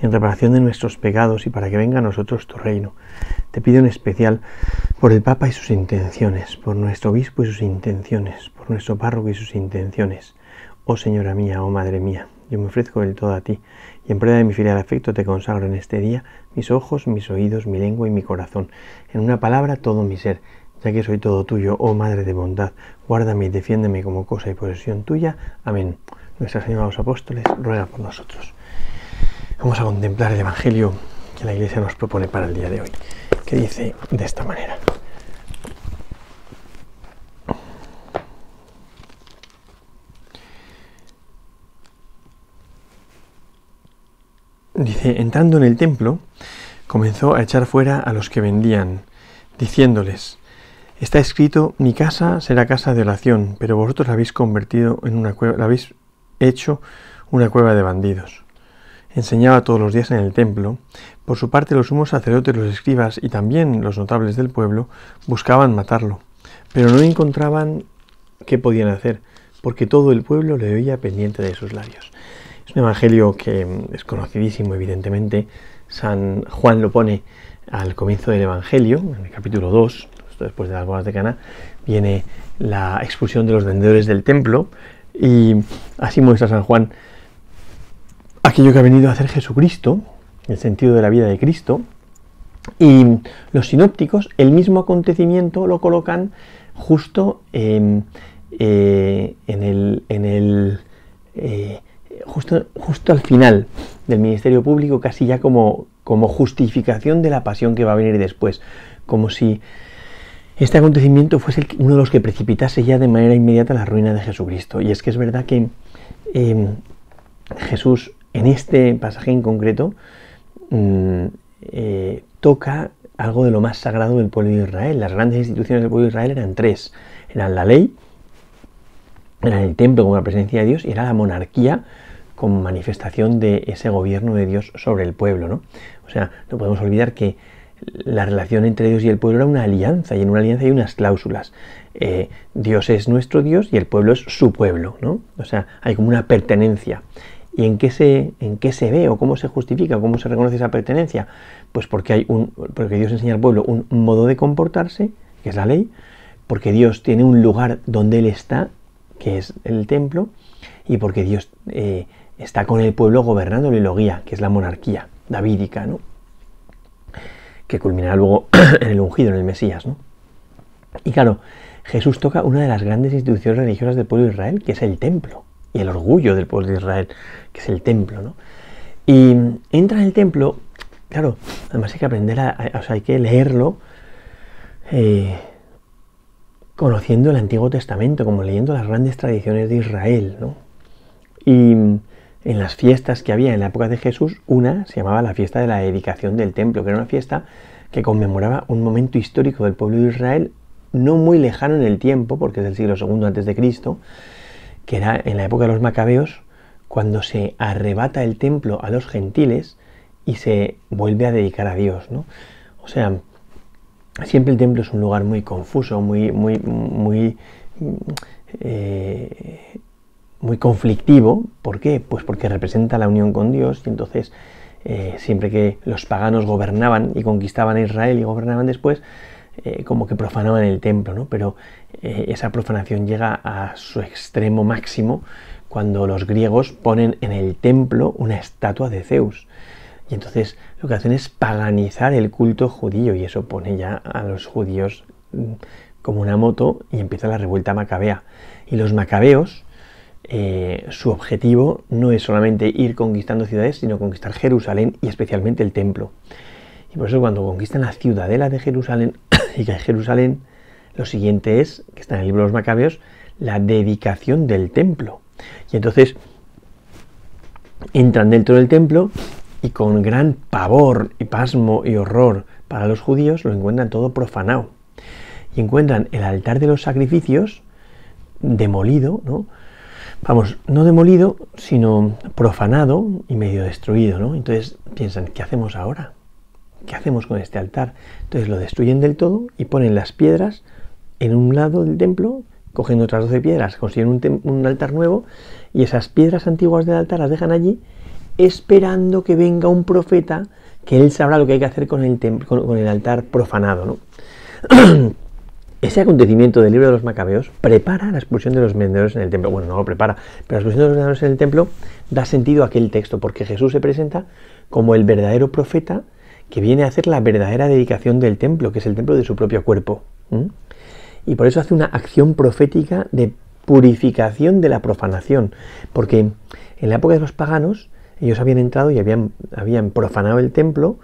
en reparación de nuestros pecados y para que venga a nosotros tu reino. Te pido en especial por el Papa y sus intenciones, por nuestro obispo y sus intenciones, por nuestro párroco y sus intenciones. Oh Señora mía, oh Madre mía, yo me ofrezco del todo a ti, y en prueba de mi filial afecto te consagro en este día mis ojos, mis oídos, mi lengua y mi corazón, en una palabra todo mi ser, ya que soy todo tuyo, oh Madre de bondad, guárdame y defiéndeme como cosa y posesión tuya. Amén. Nuestra Señora los Apóstoles, ruega por nosotros. Vamos a contemplar el Evangelio que la Iglesia nos propone para el día de hoy, que dice de esta manera. Dice, entrando en el templo, comenzó a echar fuera a los que vendían, diciéndoles, está escrito, mi casa será casa de oración, pero vosotros la habéis convertido en una cueva, la habéis hecho una cueva de bandidos. Enseñaba todos los días en el templo. Por su parte, los sumos sacerdotes, los escribas y también los notables del pueblo buscaban matarlo, pero no encontraban qué podían hacer, porque todo el pueblo le oía pendiente de sus labios. Es un evangelio que mm, es conocidísimo, evidentemente. San Juan lo pone al comienzo del evangelio, en el capítulo 2, después de las bodas de Cana, viene la expulsión de los vendedores del templo y así muestra San Juan aquello que ha venido a hacer Jesucristo, el sentido de la vida de Cristo, y los sinópticos el mismo acontecimiento lo colocan justo eh, en en el eh, justo, al final del ministerio público, casi ya como, como justificación de la pasión que va a venir después, como si este acontecimiento fuese uno de los que precipitase ya de manera inmediata la ruina de Jesucristo. Y es que es verdad que em, Jesús, en este pasaje en concreto, mm, eh, toca algo de lo más sagrado del pueblo de Israel. Las grandes instituciones del pueblo de Israel eran tres. Eran la ley, era el templo como la presencia de Dios y era la monarquía como manifestación de ese gobierno de Dios sobre el pueblo. ¿no? O sea, no podemos olvidar que la relación entre Dios y el pueblo era una alianza y en una alianza hay unas cláusulas. Eh, Dios es nuestro Dios y el pueblo es su pueblo. ¿no? O sea, hay como una pertenencia. ¿Y en qué, se, en qué se ve o cómo se justifica, cómo se reconoce esa pertenencia? Pues porque, hay un, porque Dios enseña al pueblo un modo de comportarse, que es la ley, porque Dios tiene un lugar donde Él está, que es el templo, y porque Dios eh, está con el pueblo gobernándolo y lo guía, que es la monarquía davídica, ¿no? que culminará luego en el ungido, en el Mesías. ¿no? Y claro, Jesús toca una de las grandes instituciones religiosas del pueblo de Israel, que es el templo, y el orgullo del pueblo de Israel, que es el templo. ¿no? Y entra en el templo, claro, además hay que aprender, a, o sea, hay que leerlo eh, conociendo el Antiguo Testamento, como leyendo las grandes tradiciones de Israel. ¿no? Y en las fiestas que había en la época de Jesús, una se llamaba la fiesta de la dedicación del templo, que era una fiesta que conmemoraba un momento histórico del pueblo de Israel, no muy lejano en el tiempo, porque es del siglo II antes de Cristo, que era en la época de los macabeos, cuando se arrebata el templo a los gentiles y se vuelve a dedicar a Dios, ¿no? O sea, siempre el templo es un lugar muy confuso, muy, muy, muy eh, muy conflictivo. ¿Por qué? Pues porque representa la unión con Dios y entonces eh, siempre que los paganos gobernaban y conquistaban a Israel y gobernaban después, eh, como que profanaban el templo, ¿no? Pero eh, esa profanación llega a su extremo máximo cuando los griegos ponen en el templo una estatua de Zeus. Y entonces lo que hacen es paganizar el culto judío y eso pone ya a los judíos mm, como una moto y empieza la revuelta macabea. Y los macabeos, eh, su objetivo no es solamente ir conquistando ciudades, sino conquistar Jerusalén y especialmente el templo. Y por eso cuando conquistan la ciudadela de Jerusalén y que Jerusalén, lo siguiente es, que está en el libro de los Macabeos, la dedicación del templo. Y entonces entran dentro del templo y con gran pavor y pasmo y horror para los judíos lo encuentran todo profanado. Y encuentran el altar de los sacrificios demolido, ¿no? Vamos, no demolido, sino profanado y medio destruido, ¿no? Entonces piensan, ¿qué hacemos ahora? ¿Qué hacemos con este altar? Entonces lo destruyen del todo y ponen las piedras en un lado del templo, cogen otras 12 piedras, consiguen un, altar nuevo y esas piedras antiguas del altar las dejan allí esperando que venga un profeta que él sabrá lo que hay que hacer con el, con, el altar profanado. ¿no? Ese acontecimiento del libro de los macabeos prepara la expulsión de los vendedores en el templo. Bueno, no lo prepara, pero la expulsión de los vendedores en el templo da sentido a aquel texto, porque Jesús se presenta como el verdadero profeta que viene a hacer la verdadera dedicación del templo, que es el templo de su propio cuerpo. Y por eso hace una acción profética de purificación de la profanación, porque en la época de los paganos ellos habían entrado y habían, profanado el templo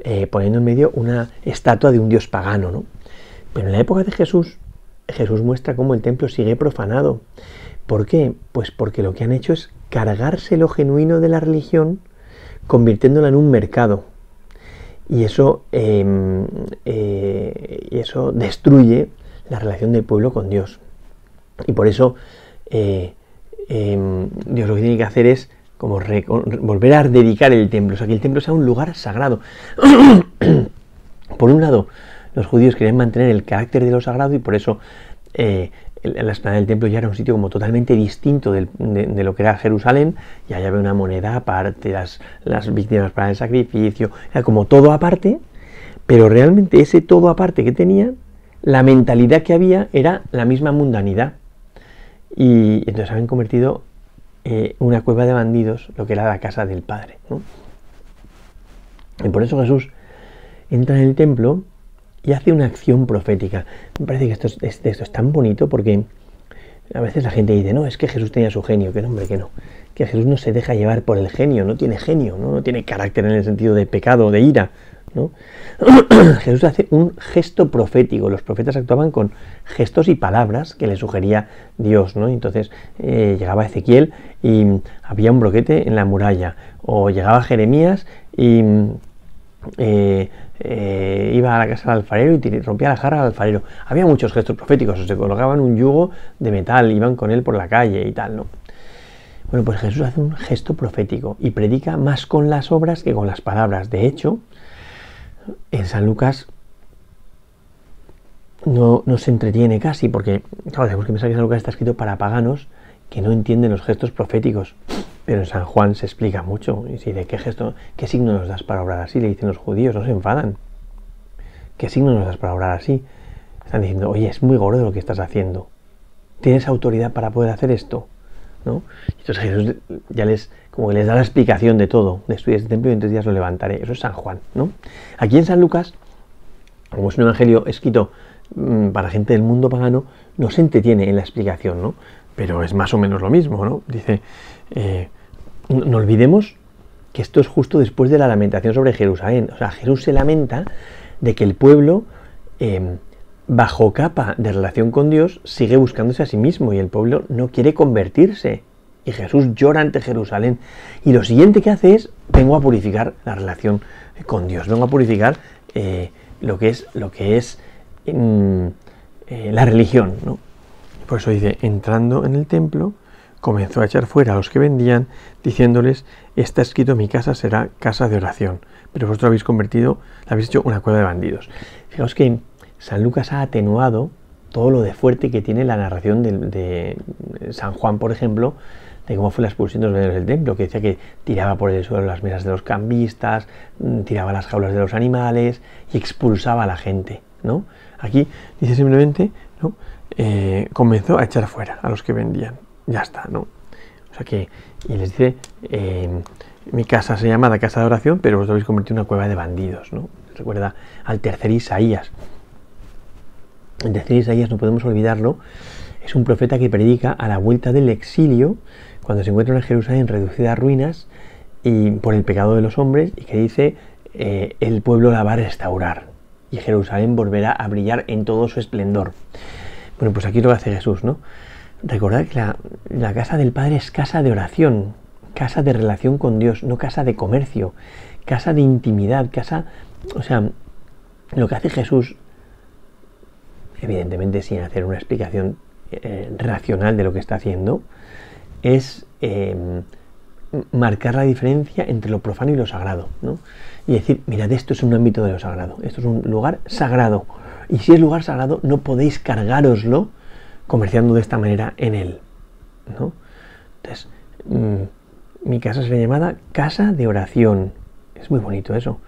eh, poniendo en medio una estatua de un dios pagano, ¿no? Pero en la época de Jesús, Jesús muestra cómo el templo sigue profanado. ¿Por qué? Pues porque lo que han hecho es cargarse lo genuino de la religión, convirtiéndola en un mercado. Y eso, em, eh, eso destruye la relación del pueblo con Dios. Y por eso eh, em, Dios lo que tiene que hacer es como volver a dedicar el templo, o sea, que el templo sea un lugar sagrado. por un lado, los judíos querían mantener el carácter de lo sagrado y por eso eh, la esplanada del templo ya era un sitio como totalmente distinto de, lo que era Jerusalén, y allá había una moneda aparte, las, las víctimas para el sacrificio, era como todo aparte, pero realmente ese todo aparte que tenían, la mentalidad que había era la misma mundanidad. Y entonces habían convertido eh, una cueva de bandidos, lo que era la casa del Padre. Y por eso Jesús entra en el templo y hace una acción profética. Me parece que esto es, esto es tan bonito porque a veces la gente dice, no, es que Jesús tenía su genio, que no, hombre, que no. Que Jesús no se deja llevar por el genio, no tiene genio, no, no tiene carácter en el sentido de pecado, de ira. Jesús hace un gesto profético. Los profetas actuaban con gestos y palabras que le sugería Dios. ¿no? Entonces eh, llegaba Ezequiel y había un broquete en la muralla. O llegaba Jeremías y eh, eh, iba a la casa del alfarero y rompía la jarra al alfarero. Había muchos gestos proféticos. se colocaban un yugo de metal, iban con él por la calle y tal. ¿no? Bueno, pues Jesús hace un gesto profético y predica más con las obras que con las palabras. De hecho, en San Lucas no, se entretiene casi, porque claro, pensar que San Lucas está escrito para paganos que no entienden los gestos proféticos. Pero en San Juan se explica mucho. Y si de qué gesto, qué signo nos das para obrar así, le dicen los judíos, no se enfadan. ¿Qué signo nos das para obrar así? Están diciendo, oye, es muy gordo lo que estás haciendo. ¿Tienes autoridad para poder hacer esto? ¿No? Entonces Jesús ya les como les da la explicación de todo, de estudiar este templo y en tres días lo levantaré. Eso es San Juan, ¿no? Aquí en San Lucas, como es un evangelio escrito mm, para gente del mundo pagano, no se entretiene en la explicación, ¿no? Pero es más o menos lo mismo, ¿no? Dice, eh, no olvidemos que esto es justo después de la lamentación sobre Jerusalén. O sea, Jesús se lamenta de que el pueblo, em, bajo capa de relación con Dios, sigue buscándose a sí mismo y el pueblo no quiere convertirse. Y Jesús llora ante Jerusalén. Y lo siguiente que hace es, vengo a purificar la relación con Dios, vengo a purificar eh, lo que es, lo que es mm, eh, la religión. ¿no? Por eso dice, entrando en el templo, comenzó a echar fuera a los que vendían, diciéndoles, está escrito, mi casa será casa de oración, pero vosotros habéis convertido, la habéis hecho una cueva de bandidos. Fijaos que San Lucas ha atenuado todo lo de fuerte que tiene la narración de San Juan, por ejemplo, de cómo fue la expulsión de los vendedores del templo, que decía que tiraba por el suelo las mesas de los cambistas, mm, tiraba las jaulas de los animales y expulsaba a la gente. ¿no? Aquí dice simplemente, ¿no? Eh, comenzó a echar fuera a los que vendían. Ya está, ¿no? O sea que, y les dice, eh, mi casa se llama la casa de oración, pero vosotros habéis convertido en una cueva de bandidos, ¿no? Recuerda al tercer Isaías. El tercer Isaías, no podemos olvidarlo, es un profeta que predica a la vuelta del exilio cuando se encuentra en Jerusalén reducida a ruinas y por el pecado de los hombres y que dice eh, el pueblo la va a restaurar y Jerusalén volverá a brillar en todo su esplendor. Bueno, pues aquí lo hace Jesús, ¿no? Recordad que la, casa del Padre es casa de oración, casa de relación con Dios, no casa de comercio, casa de intimidad, casa, o sea, lo que hace Jesús, evidentemente sin hacer una explicación eh, racional de lo que está haciendo es em, marcar la diferencia entre lo profano y lo sagrado, ¿no? Y decir, mirad, esto es un ámbito de lo sagrado, esto es un lugar sagrado, y si es lugar sagrado, no podéis cargaroslo comerciando de esta manera en él, ¿no? Entonces, mm, mi casa sería llamada casa de oración, es muy bonito eso,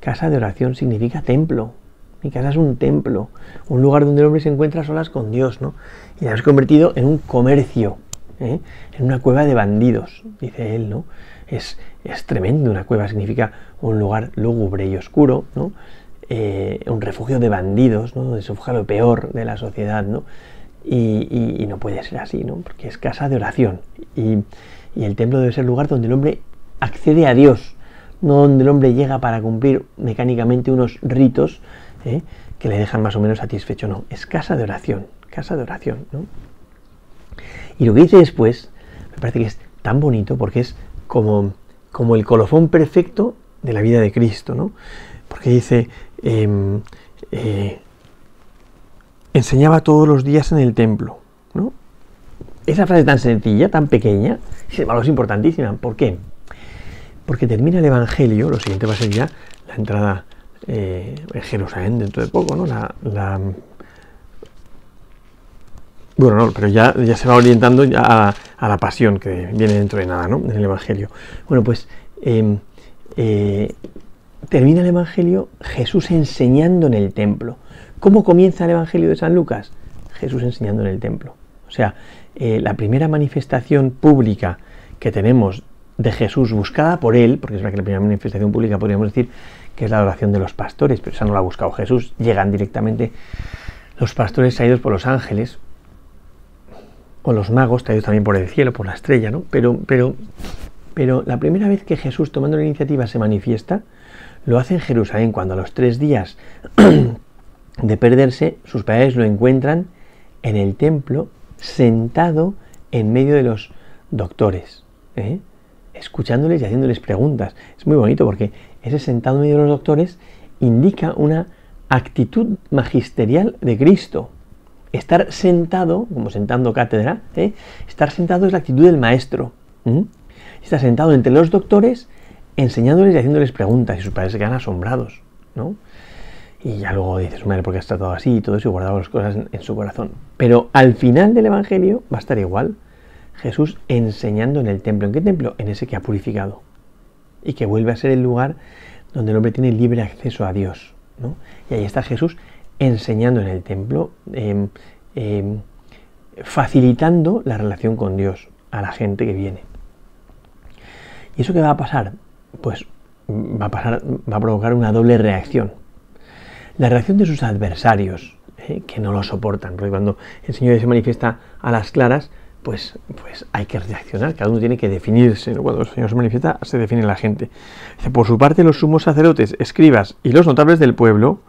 casa de oración significa templo, mi casa es un templo, un lugar donde el hombre se encuentra a solas con Dios, ¿no? Y la has convertido en un comercio, ¿eh? en una cueva de bandidos, dice él, ¿no? Es, es tremendo, una cueva significa un lugar lúgubre y oscuro, ¿no? Eh, un refugio de bandidos, ¿no? Donde se lo peor de la sociedad, ¿no? Y, no puede ser así, ¿no? Porque es casa de oración. Y, el templo debe ser lugar donde el hombre accede a Dios, no donde el hombre llega para cumplir mecánicamente unos ritos ¿eh? que le dejan más o menos satisfecho. No, es casa de oración, casa de oración. ¿no? Y lo que dice después, me parece que es tan bonito porque es como, como el colofón perfecto de la vida de Cristo, ¿no? Porque dice, em, eh, enseñaba todos los días en el templo, ¿no? Esa frase tan sencilla, tan pequeña, sin embargo es importantísima. ¿Por qué? Porque termina el Evangelio, lo siguiente va a ser ya la entrada eh, en Jerusalén dentro de poco, ¿no? La, bueno, no, pero ya, se va orientando ya a, la pasión que viene dentro de nada, ¿no? En el Evangelio. Bueno, pues em, eh, termina el Evangelio Jesús enseñando en el templo. ¿Cómo comienza el Evangelio de San Lucas? Jesús enseñando en el templo. O sea, eh, la primera manifestación pública que tenemos de Jesús buscada por él, porque es la que la primera manifestación pública podríamos decir que es la adoración de los pastores, pero esa no la ha buscado Jesús, llegan directamente los pastores traídos por los ángeles, o los magos traídos también por el cielo, por la estrella, ¿no? Pero, pero, pero la primera vez que Jesús tomando la iniciativa se manifiesta, lo hace en Jerusalén, cuando a los tres días de perderse, sus padres lo encuentran en el templo, sentado en medio de los doctores, ¿eh? escuchándoles y haciéndoles preguntas. Es muy bonito porque ese sentado en medio de los doctores indica una actitud magisterial de Cristo. Estar sentado, como sentando cátedra, ¿eh? estar sentado es la actitud del maestro. Está sentado entre los doctores, enseñándoles y haciéndoles preguntas, y sus padres se quedan asombrados. ¿no? Y ya luego dices, madre, ¿por qué has tratado así? Y todo eso, y guardaba las cosas en, su corazón. Pero al final del Evangelio va a estar igual. Jesús enseñando en el templo. ¿En qué templo? En ese que ha purificado y que vuelve a ser el lugar donde el hombre tiene libre acceso a Dios. Y ahí está Jesús enseñando en el templo, em, em, facilitando la relación con Dios a la gente que viene. ¿Y eso qué va a pasar? Pues va a, pasar, va a provocar una doble reacción. La reacción de sus adversarios, ¿eh? que no lo soportan, porque cuando el Señor se manifiesta a las claras, pues, pues hay que reaccionar, cada uno tiene que definirse. Cuando el Señor se manifiesta, se define la gente. Por su parte, los sumos sacerdotes, escribas y los notables del pueblo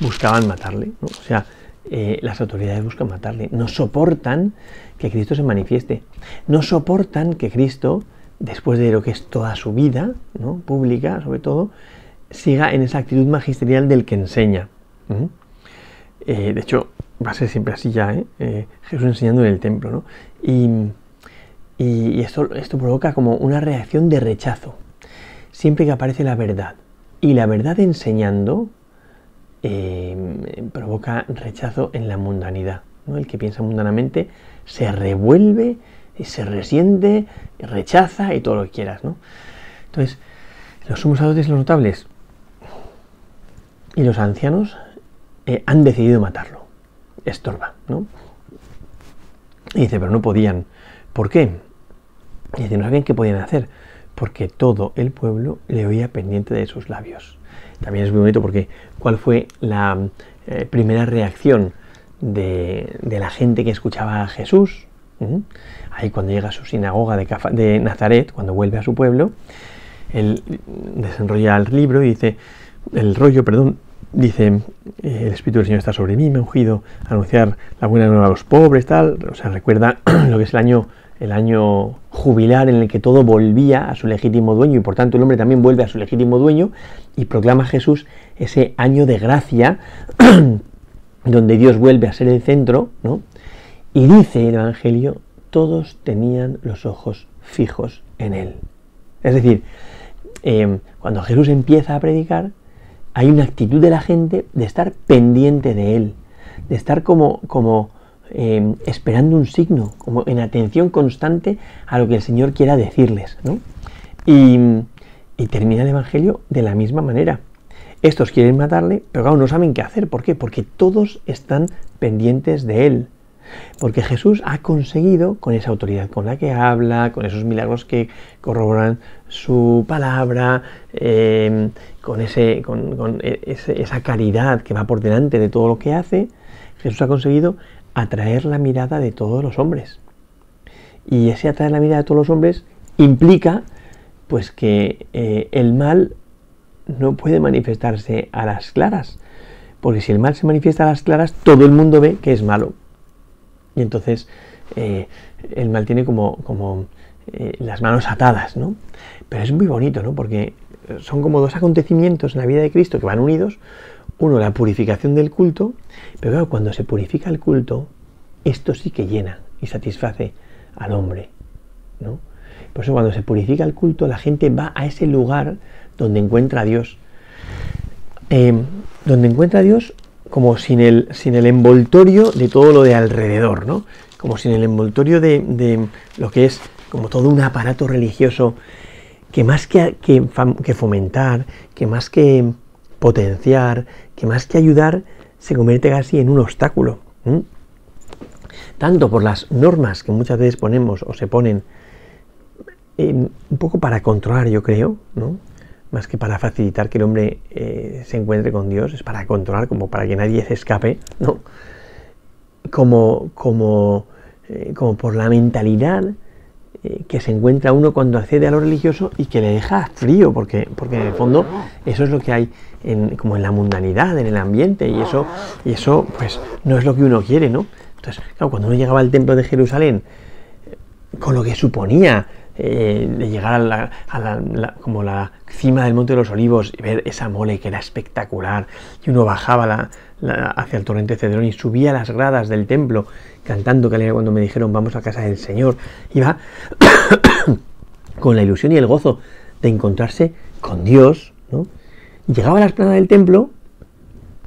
buscaban matarle. O sea, eh, las autoridades buscan matarle. No soportan que Cristo se manifieste. No soportan que Cristo, después de lo que es toda su vida, ¿no? pública sobre todo, siga en esa actitud magisterial del que enseña. Eh, de hecho, va a ser siempre así ya, ¿eh? ¿eh? Jesús enseñando en el templo, ¿no? Y, esto, esto provoca como una reacción de rechazo. Siempre que aparece la verdad y la verdad enseñando, provoca rechazo en la mundanidad. ¿no? El que piensa mundanamente se revuelve, se resiente, rechaza y todo lo que quieras. ¿no? Entonces, los sumos sacerdotes y los notables y los ancianos eh, han decidido matarlo estorba, ¿no? Y dice, pero no podían. ¿Por qué? Y dice, no sabían qué podían hacer, porque todo el pueblo le oía pendiente de sus labios. También es muy bonito porque ¿cuál fue la eh, primera reacción de, la gente que escuchaba a Jesús? ¿Mm? Ahí cuando llega a su sinagoga de, de Nazaret, cuando vuelve a su pueblo, él desenrolla el libro y dice, el rollo, perdón, dice, eh, el Espíritu del Señor está sobre mí, me ha ungido a anunciar la buena nueva a los pobres, tal, o sea, recuerda lo que es el año, el año jubilar en el que todo volvía a su legítimo dueño y por tanto el hombre también vuelve a su legítimo dueño y proclama Jesús ese año de gracia donde Dios vuelve a ser el centro, ¿no? Y dice el Evangelio, todos tenían los ojos fijos en él. Es decir, eh, cuando Jesús empieza a predicar, hay una actitud de la gente de estar pendiente de él, de estar como, como eh, esperando un signo, como en atención constante a lo que el Señor quiera decirles. Y, y termina el Evangelio de la misma manera. Estos quieren matarle, pero claro, no saben qué hacer. ¿Por qué? Porque todos están pendientes de él. Porque Jesús ha conseguido, con esa autoridad con la que habla, con esos milagros que corroboran su palabra, em, con, e, esa caridad que va por delante de todo lo que hace, Jesús ha conseguido atraer la mirada de todos los hombres. Y ese atraer la mirada de todos los hombres implica pues que eh, el mal no puede manifestarse a las claras. Porque si el mal se manifiesta a las claras, todo el mundo ve que es malo. Y entonces eh, el mal tiene como, como eh, las manos atadas, ¿no? Pero es muy bonito, ¿no? Porque son como dos acontecimientos en la vida de Cristo que van unidos. Uno, la purificación del culto, pero claro, cuando se purifica el culto, esto sí que llena y satisface al hombre, ¿no? Por eso cuando se purifica el culto, la gente va a ese lugar donde encuentra a Dios. Eh, donde encuentra a Dios como sin el, sin el envoltorio de todo lo de alrededor, ¿no? Como sin el envoltorio de, lo que es como todo un aparato religioso que más que, que, fomentar, que más que potenciar, que más que ayudar, se convierte casi en un obstáculo. Tanto por las normas que muchas veces ponemos o se ponen un poco para controlar, yo creo, ¿no? Más que para facilitar que el hombre eh, se encuentre con Dios, es para controlar, como para que nadie se escape, ¿no? Como, como, eh, como por la mentalidad eh, que se encuentra uno cuando accede a lo religioso y que le deja frío, porque, porque en el fondo eso es lo que hay en, como en la mundanidad, en el ambiente, y eso, y eso pues no es lo que uno quiere, ¿no? Entonces, claro, cuando uno llegaba al templo de Jerusalén, con lo que suponía eh, de llegar a, la, como la cima del Monte de los Olivos y ver esa mole que era espectacular, y uno bajaba hacia el torrente Cedrón y subía las gradas del templo cantando que era cuando me dijeron vamos a casa del Señor, iba con la ilusión y el gozo de encontrarse con Dios, ¿no? Llegaba a la esplanada del templo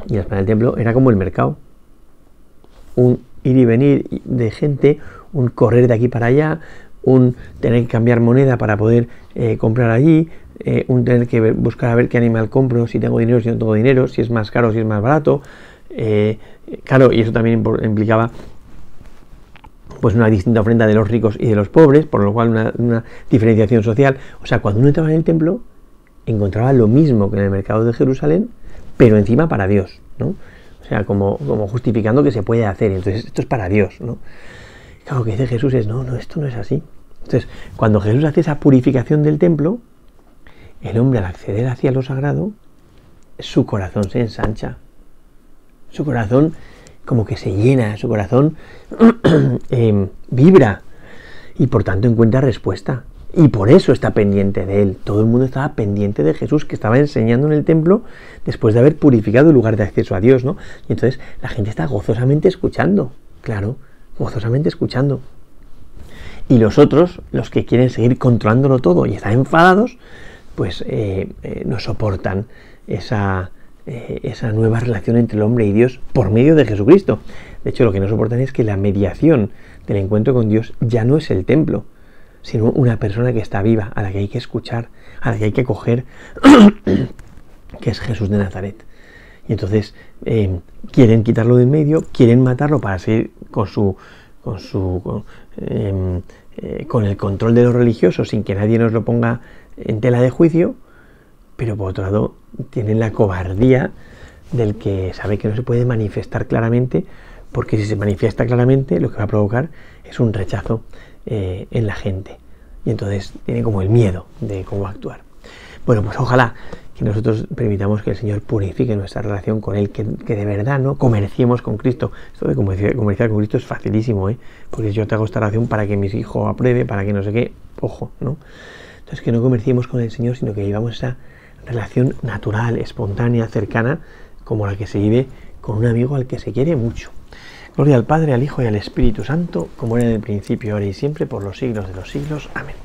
y la esplanada del templo era como el mercado, un ir y venir de gente, un correr de aquí para allá, un tener que cambiar moneda para poder eh, comprar allí, eh, un tener que buscar a ver qué animal compro, si tengo dinero, si no tengo dinero, si es más caro, si es más barato. Eh, claro, y eso también implicaba pues una distinta ofrenda de los ricos y de los pobres, por lo cual una, diferenciación social. O sea, cuando uno entraba en el templo, encontraba lo mismo que en el mercado de Jerusalén, pero encima para Dios, ¿no? O sea, como, como justificando que se puede hacer. Entonces, esto es para Dios, ¿no? Claro, lo que dice Jesús es, no, no, esto no es así. Entonces, cuando Jesús hace esa purificación del templo, el hombre al acceder hacia lo sagrado, su corazón se ensancha. Su corazón como que se llena, su corazón em, vibra y por tanto encuentra respuesta. Y por eso está pendiente de él. Todo el mundo estaba pendiente de Jesús que estaba enseñando en el templo después de haber purificado el lugar de acceso a Dios, ¿no? Y entonces la gente está gozosamente escuchando, claro gozosamente escuchando. Y los otros, los que quieren seguir controlándolo todo y están enfadados, pues eh, eh, no soportan esa, eh, esa nueva relación entre el hombre y Dios por medio de Jesucristo. De hecho, lo que no soportan es que la mediación del encuentro con Dios ya no es el templo, sino una persona que está viva, a la que hay que escuchar, a la que hay que coger, que es Jesús de Nazaret. Y entonces quieren quitarlo de en medio, quieren matarlo para seguir con su con su eh, con, el control de los religiosos sin que nadie nos lo ponga en tela de juicio, pero por otro lado tienen la cobardía del que sabe que no se puede manifestar claramente, porque si se manifiesta claramente lo que va a provocar es un rechazo eh, en la gente. Y entonces tiene como el miedo de cómo actuar. Bueno, pues ojalá que nosotros permitamos que el Señor purifique nuestra relación con Él, que, de verdad no comerciemos con Cristo. Esto de comerciar con Cristo es facilísimo, ¿eh? porque yo te hago esta oración para que mis hijos apruebe, para que no sé qué, ojo, ¿no? Entonces que no comerciemos con el Señor, sino que vivamos esa relación natural, espontánea, cercana, como la que se vive con un amigo al que se quiere mucho. Gloria al Padre, al Hijo y al Espíritu Santo, como era en el principio, ahora y siempre, por los siglos de los siglos. Amén.